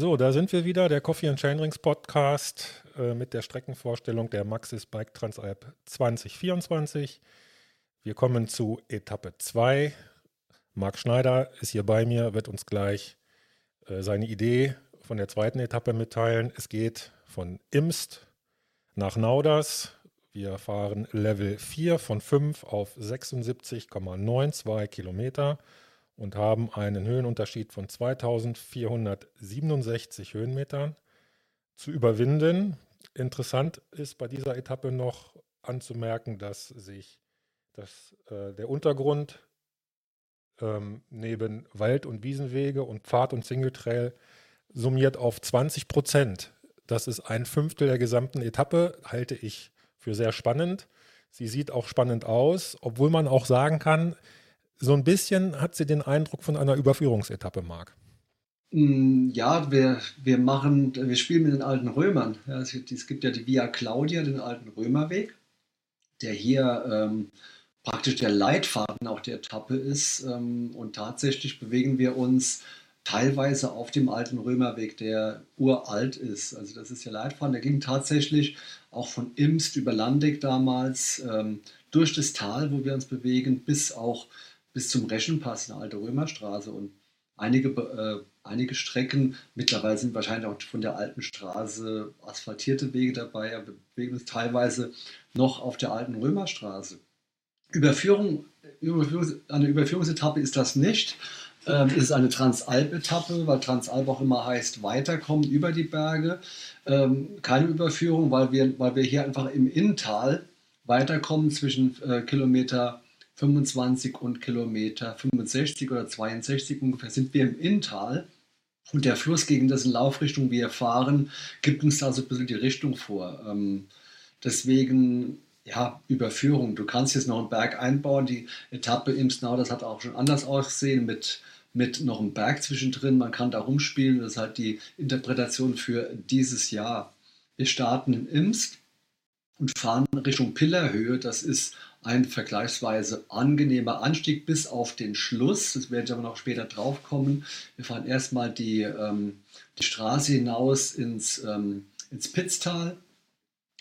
So, da sind wir wieder, der Coffee and Chainrings Podcast äh, mit der Streckenvorstellung der Maxis Bike Transalp 2024. Wir kommen zu Etappe 2. Marc Schneider ist hier bei mir, wird uns gleich äh, seine Idee von der zweiten Etappe mitteilen. Es geht von Imst nach Nauders. Wir fahren Level 4 von 5 auf 76,92 Kilometer und haben einen Höhenunterschied von 2467 Höhenmetern zu überwinden. Interessant ist bei dieser Etappe noch anzumerken, dass sich dass, äh, der Untergrund ähm, neben Wald- und Wiesenwege und Pfad- und Singletrail summiert auf 20 Prozent. Das ist ein Fünftel der gesamten Etappe, halte ich für sehr spannend. Sie sieht auch spannend aus, obwohl man auch sagen kann, so ein bisschen hat sie den Eindruck von einer Überführungsetappe, Marc. Mm, ja, wir, wir machen, wir spielen mit den alten Römern. Ja, es, es, gibt ja die Via Claudia, den alten Römerweg, der hier ähm, praktisch der Leitfaden auch der Etappe ist. Ähm, und tatsächlich bewegen wir uns teilweise auf dem alten Römerweg, der uralt ist. Also das ist der Leitfaden, der ging tatsächlich auch von Imst über Landeck damals ähm, durch das Tal, wo wir uns bewegen, bis auch bis zum Reschenpass, eine alte Römerstraße und einige, äh, einige Strecken, mittlerweile sind wahrscheinlich auch von der alten Straße asphaltierte Wege dabei, aber wir bewegen uns teilweise noch auf der alten Römerstraße. Überführung, Überführung, eine Überführungsetappe ist das nicht. Ähm, es ist eine Transalp-Etappe, weil Transalp auch immer heißt weiterkommen über die Berge. Ähm, keine Überführung, weil wir, weil wir hier einfach im Inntal weiterkommen zwischen äh, Kilometer 25 und Kilometer 65 oder 62 ungefähr sind wir im Inntal. Und der Fluss, gegen dessen Laufrichtung wir fahren, gibt uns da so ein bisschen die Richtung vor. Ähm, deswegen, ja, Überführung. Du kannst jetzt noch einen Berg einbauen. Die Etappe im Snow, das hat auch schon anders ausgesehen mit, mit noch einem Berg zwischendrin. Man kann da rumspielen. Das ist halt die Interpretation für dieses Jahr. Wir starten in Imst und fahren Richtung Pillerhöhe. Das ist ein vergleichsweise angenehmer Anstieg bis auf den Schluss. Das werde ich aber noch später drauf kommen. Wir fahren erstmal die, ähm, die Straße hinaus ins, ähm, ins Pitztal.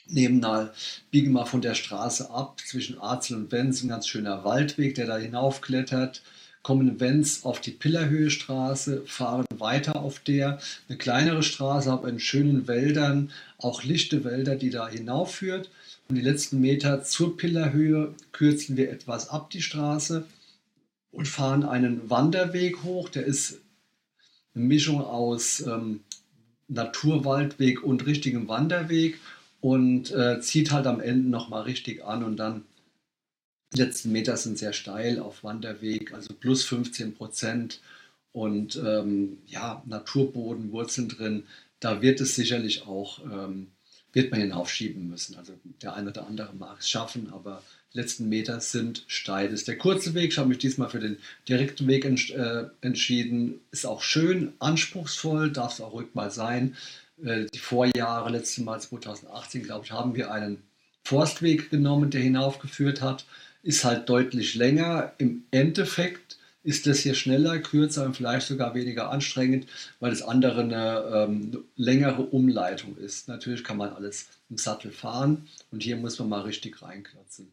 Nehmen mal, biegen mal von der Straße ab zwischen Arzel und Wenz, ein ganz schöner Waldweg, der da hinaufklettert kommen Wenz auf die Pillerhöhe Straße, fahren weiter auf der, eine kleinere Straße, aber in schönen Wäldern, auch lichte Wälder, die da hinaufführt. Und die letzten Meter zur Pillerhöhe kürzen wir etwas ab die Straße und fahren einen Wanderweg hoch. Der ist eine Mischung aus ähm, Naturwaldweg und richtigem Wanderweg und äh, zieht halt am Ende nochmal richtig an und dann die letzten Meter sind sehr steil auf Wanderweg, also plus 15 Prozent und ähm, ja, Naturboden, Wurzeln drin. Da wird es sicherlich auch ähm, wird man hinaufschieben müssen. Also der eine oder andere mag es schaffen, aber die letzten Meter sind steil. Das ist der kurze Weg. Ich habe mich diesmal für den direkten Weg ents äh, entschieden. Ist auch schön, anspruchsvoll, darf es auch ruhig mal sein. Äh, die Vorjahre, letztes Mal 2018, glaube ich, haben wir einen Forstweg genommen, der hinaufgeführt hat. Ist halt deutlich länger. Im Endeffekt ist das hier schneller, kürzer und vielleicht sogar weniger anstrengend, weil das andere eine ähm, längere Umleitung ist. Natürlich kann man alles im Sattel fahren und hier muss man mal richtig reinklotzen.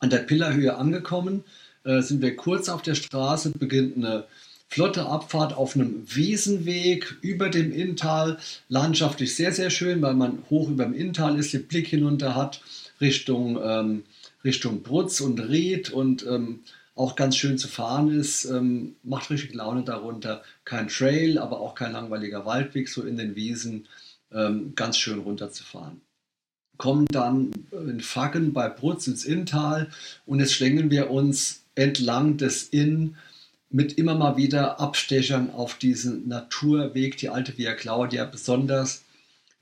An der Pillerhöhe angekommen äh, sind wir kurz auf der Straße, beginnt eine flotte Abfahrt auf einem Wiesenweg über dem Inntal. Landschaftlich sehr, sehr schön, weil man hoch über dem Inntal ist, den Blick hinunter hat Richtung, ähm, Richtung Brutz und Ried und ähm, auch ganz schön zu fahren ist, ähm, macht richtig Laune darunter. Kein Trail, aber auch kein langweiliger Waldweg, so in den Wiesen, ähm, ganz schön runterzufahren. Kommen dann in Faggen bei Brutz ins Inntal und jetzt schlängeln wir uns entlang des Inn mit immer mal wieder Abstechern auf diesen Naturweg, die alte Via Claudia, besonders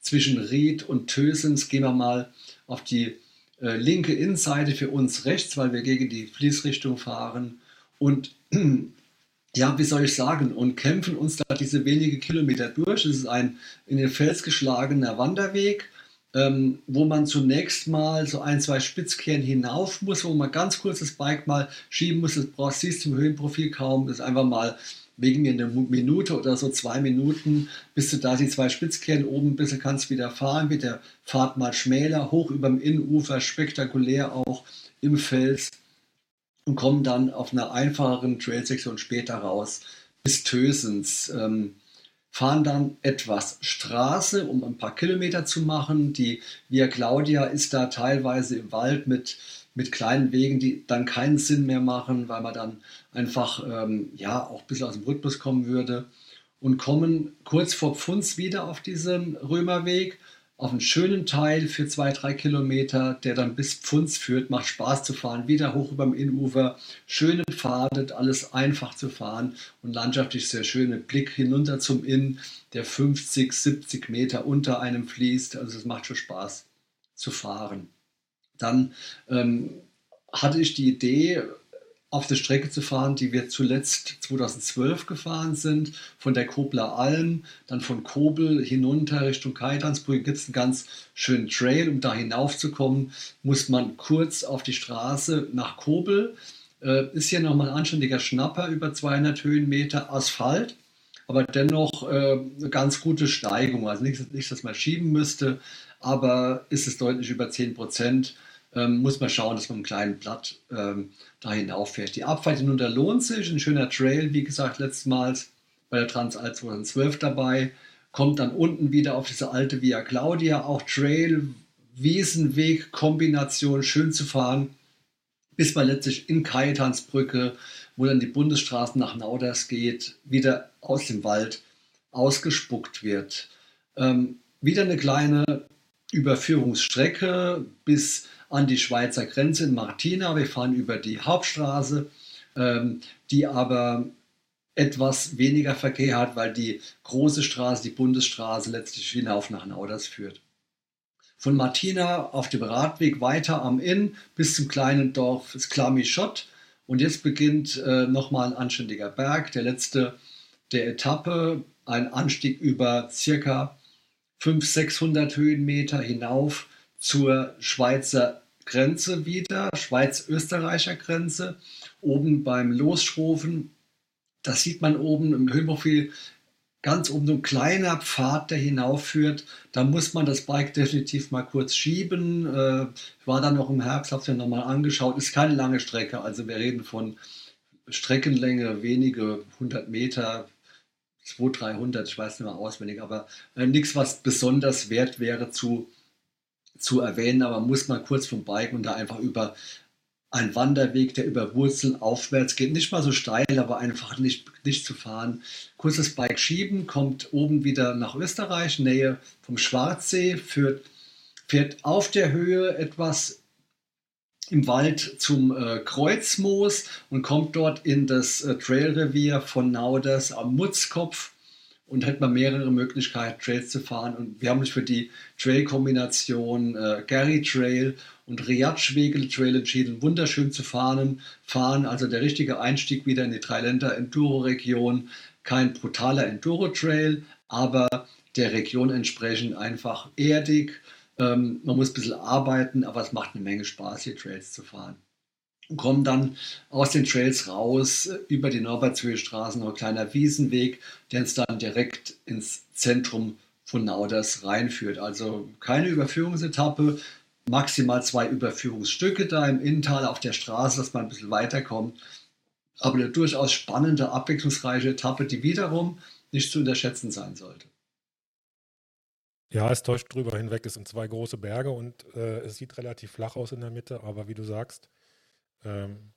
zwischen Ried und Tösens. Gehen wir mal auf die äh, linke Innenseite für uns rechts, weil wir gegen die Fließrichtung fahren. Und ja, wie soll ich sagen, und kämpfen uns da diese wenige Kilometer durch. Es ist ein in den Fels geschlagener Wanderweg, ähm, wo man zunächst mal so ein, zwei Spitzkehren hinauf muss, wo man ganz kurz das Bike mal schieben muss. Das braucht, siehst du im Höhenprofil kaum. Das ist einfach mal wegen mir eine Minute oder so zwei Minuten, bis du da die zwei Spitzkehren oben bist, kannst wieder fahren, wird der Fahrt mal schmäler, hoch über dem Innenufer, spektakulär auch im Fels und kommen dann auf einer einfacheren Trailsektion später raus bis Tösens. Ähm, fahren dann etwas Straße, um ein paar Kilometer zu machen. Die Via Claudia ist da teilweise im Wald mit, mit kleinen Wegen, die dann keinen Sinn mehr machen, weil man dann einfach ähm, ja, auch ein bisschen aus dem Rhythmus kommen würde. Und kommen kurz vor Pfunds wieder auf diesen Römerweg auf einen schönen Teil für zwei, drei Kilometer, der dann bis Pfunds führt. Macht Spaß zu fahren, wieder hoch über dem Innufer. Schöne Pfade, alles einfach zu fahren und landschaftlich sehr schön. Mit Blick hinunter zum Inn, der 50, 70 Meter unter einem fließt. Also es macht schon Spaß zu fahren. Dann ähm, hatte ich die Idee, auf der Strecke zu fahren, die wir zuletzt 2012 gefahren sind, von der Kobler Alm, dann von Kobel hinunter Richtung Kaidansbrücke gibt es einen ganz schönen Trail. Um da hinaufzukommen, muss man kurz auf die Straße nach Kobel. Äh, ist hier nochmal ein anständiger Schnapper, über 200 Höhenmeter Asphalt, aber dennoch äh, eine ganz gute Steigung. Also nicht, nicht, dass man schieben müsste, aber ist es deutlich über 10 Prozent ähm, muss man schauen, dass man einen kleinen Blatt ähm, da hinauffährt. Die Abfahrt hinunter lohnt sich, ein schöner Trail, wie gesagt, letztmals bei der Transalp 2012 dabei, kommt dann unten wieder auf diese alte Via Claudia, auch Trail, Wiesenweg, Kombination, schön zu fahren, bis man letztlich in Kajetansbrücke, wo dann die Bundesstraße nach Nauders geht, wieder aus dem Wald ausgespuckt wird. Ähm, wieder eine kleine Überführungsstrecke bis an die Schweizer Grenze in Martina. Wir fahren über die Hauptstraße, ähm, die aber etwas weniger Verkehr hat, weil die große Straße, die Bundesstraße, letztlich hinauf nach Nauders führt. Von Martina auf dem Radweg weiter am Inn bis zum kleinen Dorf Sklamischott. Und jetzt beginnt äh, nochmal ein anständiger Berg, der letzte der Etappe, ein Anstieg über circa 500, 600 Höhenmeter hinauf zur Schweizer Grenze wieder, Schweiz-Österreicher Grenze, oben beim Losschrofen. Das sieht man oben im Höhenprofil ganz oben so ein kleiner Pfad, der hinaufführt. Da muss man das Bike definitiv mal kurz schieben. Äh, ich war dann noch im Herbst, habe es mir nochmal angeschaut. Ist keine lange Strecke, also wir reden von Streckenlänge wenige hundert Meter, 200, 300, ich weiß nicht mehr auswendig, aber äh, nichts, was besonders wert wäre zu, zu erwähnen, aber muss man kurz vom Bike und da einfach über einen Wanderweg, der über Wurzeln aufwärts geht, nicht mal so steil, aber einfach nicht, nicht zu fahren. Kurzes Bike schieben, kommt oben wieder nach Österreich, Nähe vom Schwarzsee, führt, fährt auf der Höhe etwas im Wald zum äh, Kreuzmoos und kommt dort in das äh, Trailrevier von Nauders am Mutzkopf und hat man mehrere Möglichkeiten, Trails zu fahren. Und wir haben uns für die Trail-Kombination äh, Gary Trail und Riad-Schwegel Trail entschieden, wunderschön zu fahren. fahren. Also der richtige Einstieg wieder in die Dreiländer Enduro-Region. Kein brutaler Enduro-Trail, aber der Region entsprechend einfach erdig ähm, man muss ein bisschen arbeiten, aber es macht eine Menge Spaß, hier Trails zu fahren. Kommen dann aus den Trails raus über die Norbertshöhe-Straße, noch ein kleiner Wiesenweg, der uns dann direkt ins Zentrum von Nauders reinführt. Also keine Überführungsetappe, maximal zwei Überführungsstücke da im Innental auf der Straße, dass man ein bisschen weiterkommt. Aber eine durchaus spannende, abwechslungsreiche Etappe, die wiederum nicht zu unterschätzen sein sollte. Ja, es täuscht drüber hinweg. Es sind zwei große Berge und äh, es sieht relativ flach aus in der Mitte, aber wie du sagst, ähm,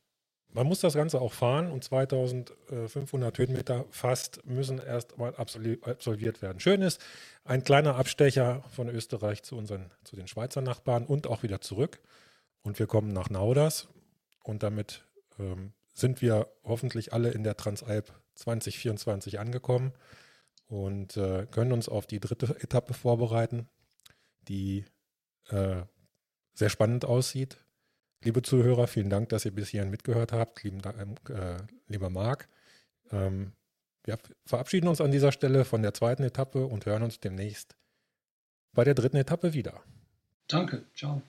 man muss das Ganze auch fahren und 2500 Höhenmeter fast müssen erst mal absolviert werden. Schön ist, ein kleiner Abstecher von Österreich zu, unseren, zu den Schweizer Nachbarn und auch wieder zurück. Und wir kommen nach Nauders und damit ähm, sind wir hoffentlich alle in der Transalp 2024 angekommen und äh, können uns auf die dritte Etappe vorbereiten, die äh, sehr spannend aussieht. Liebe Zuhörer, vielen Dank, dass ihr bis hierhin mitgehört habt. Lieben, äh, lieber Marc, ähm, wir verabschieden uns an dieser Stelle von der zweiten Etappe und hören uns demnächst bei der dritten Etappe wieder. Danke, ciao.